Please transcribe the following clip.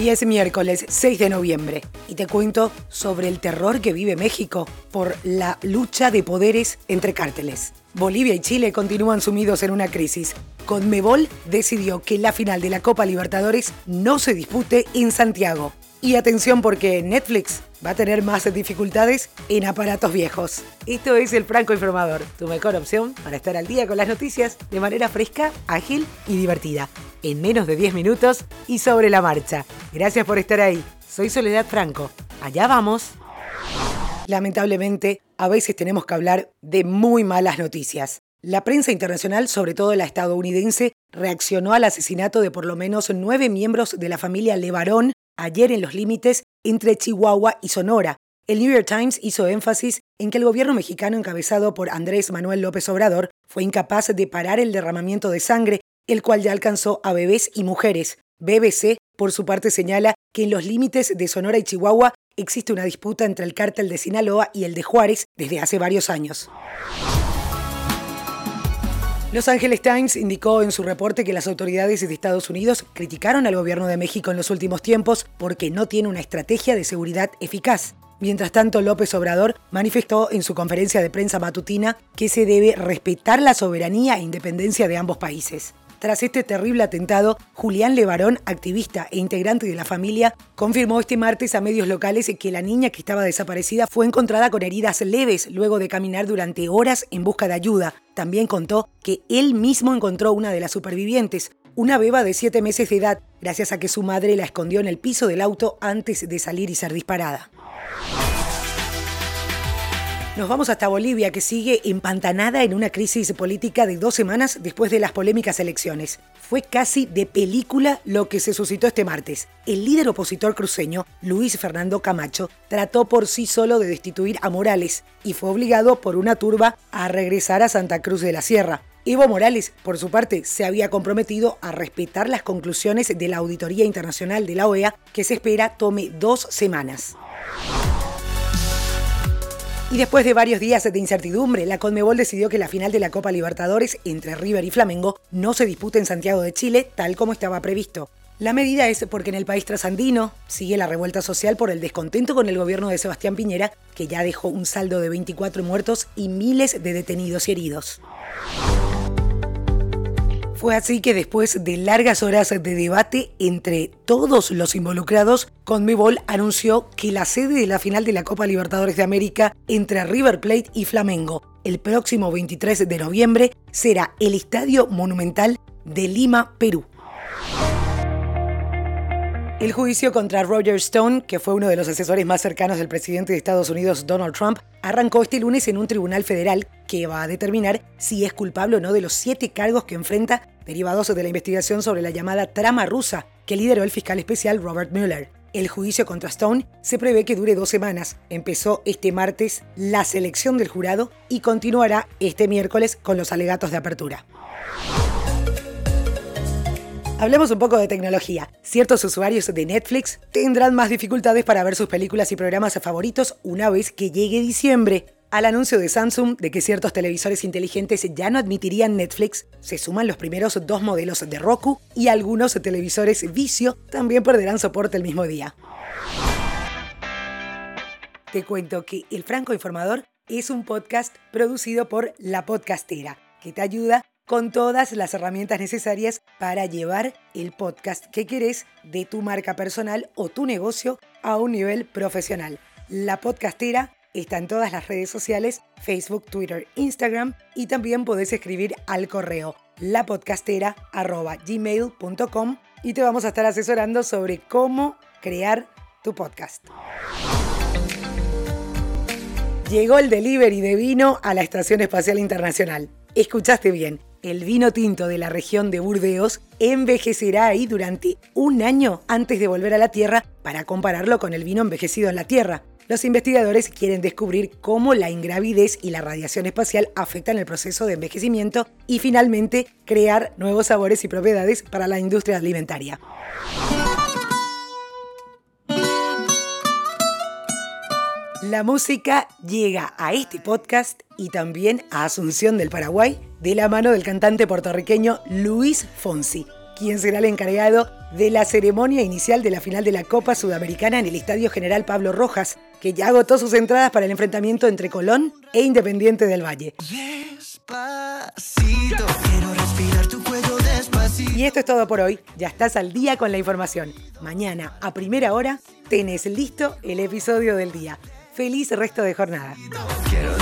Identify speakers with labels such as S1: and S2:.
S1: Hoy es miércoles 6 de noviembre y te cuento sobre el terror que vive México por la lucha de poderes entre cárteles. Bolivia y Chile continúan sumidos en una crisis. Conmebol decidió que la final de la Copa Libertadores no se dispute en Santiago. Y atención porque Netflix va a tener más dificultades en aparatos viejos. Esto es el Franco Informador, tu mejor opción para estar al día con las noticias de manera fresca, ágil y divertida en menos de 10 minutos y sobre la marcha. Gracias por estar ahí. Soy Soledad Franco. Allá vamos. Lamentablemente, a veces tenemos que hablar de muy malas noticias. La prensa internacional, sobre todo la estadounidense, reaccionó al asesinato de por lo menos nueve miembros de la familia Levarón ayer en los límites entre Chihuahua y Sonora. El New York Times hizo énfasis en que el gobierno mexicano encabezado por Andrés Manuel López Obrador fue incapaz de parar el derramamiento de sangre el cual ya alcanzó a bebés y mujeres. BBC, por su parte, señala que en los límites de Sonora y Chihuahua existe una disputa entre el cártel de Sinaloa y el de Juárez desde hace varios años. Los Angeles Times indicó en su reporte que las autoridades de Estados Unidos criticaron al gobierno de México en los últimos tiempos porque no tiene una estrategia de seguridad eficaz. Mientras tanto, López Obrador manifestó en su conferencia de prensa matutina que se debe respetar la soberanía e independencia de ambos países. Tras este terrible atentado, Julián Levarón, activista e integrante de la familia, confirmó este martes a medios locales que la niña que estaba desaparecida fue encontrada con heridas leves luego de caminar durante horas en busca de ayuda. También contó que él mismo encontró una de las supervivientes, una beba de 7 meses de edad, gracias a que su madre la escondió en el piso del auto antes de salir y ser disparada. Nos vamos hasta Bolivia, que sigue empantanada en una crisis política de dos semanas después de las polémicas elecciones. Fue casi de película lo que se suscitó este martes. El líder opositor cruceño, Luis Fernando Camacho, trató por sí solo de destituir a Morales y fue obligado por una turba a regresar a Santa Cruz de la Sierra. Evo Morales, por su parte, se había comprometido a respetar las conclusiones de la Auditoría Internacional de la OEA, que se espera tome dos semanas. Y después de varios días de incertidumbre, la Conmebol decidió que la final de la Copa Libertadores entre River y Flamengo no se dispute en Santiago de Chile, tal como estaba previsto. La medida es porque en el país trasandino sigue la revuelta social por el descontento con el gobierno de Sebastián Piñera, que ya dejó un saldo de 24 muertos y miles de detenidos y heridos. Fue así que después de largas horas de debate entre todos los involucrados, Conmebol anunció que la sede de la final de la Copa Libertadores de América entre River Plate y Flamengo el próximo 23 de noviembre será el Estadio Monumental de Lima, Perú. El juicio contra Roger Stone, que fue uno de los asesores más cercanos del presidente de Estados Unidos Donald Trump, arrancó este lunes en un tribunal federal que va a determinar si es culpable o no de los siete cargos que enfrenta derivados de la investigación sobre la llamada trama rusa que lideró el fiscal especial Robert Mueller. El juicio contra Stone se prevé que dure dos semanas. Empezó este martes la selección del jurado y continuará este miércoles con los alegatos de apertura. Hablemos un poco de tecnología. Ciertos usuarios de Netflix tendrán más dificultades para ver sus películas y programas favoritos una vez que llegue diciembre. Al anuncio de Samsung de que ciertos televisores inteligentes ya no admitirían Netflix, se suman los primeros dos modelos de Roku y algunos televisores Vicio también perderán soporte el mismo día. Te cuento que El Franco Informador es un podcast producido por La Podcastera, que te ayuda con todas las herramientas necesarias para llevar el podcast que querés de tu marca personal o tu negocio a un nivel profesional. La podcastera está en todas las redes sociales, Facebook, Twitter, Instagram y también podés escribir al correo lapodcastera.gmail.com y te vamos a estar asesorando sobre cómo crear tu podcast. Llegó el delivery de vino a la Estación Espacial Internacional. Escuchaste bien el vino tinto de la región de Burdeos envejecerá ahí durante un año antes de volver a la Tierra para compararlo con el vino envejecido en la Tierra. Los investigadores quieren descubrir cómo la ingravidez y la radiación espacial afectan el proceso de envejecimiento y finalmente crear nuevos sabores y propiedades para la industria alimentaria. La música llega a este podcast y también a Asunción del Paraguay de la mano del cantante puertorriqueño Luis Fonsi, quien será el encargado de la ceremonia inicial de la final de la Copa Sudamericana en el Estadio General Pablo Rojas, que ya agotó sus entradas para el enfrentamiento entre Colón e Independiente del Valle. Y esto es todo por hoy. Ya estás al día con la información. Mañana, a primera hora, tenés listo el episodio del día. Feliz resto de jornada. Quiero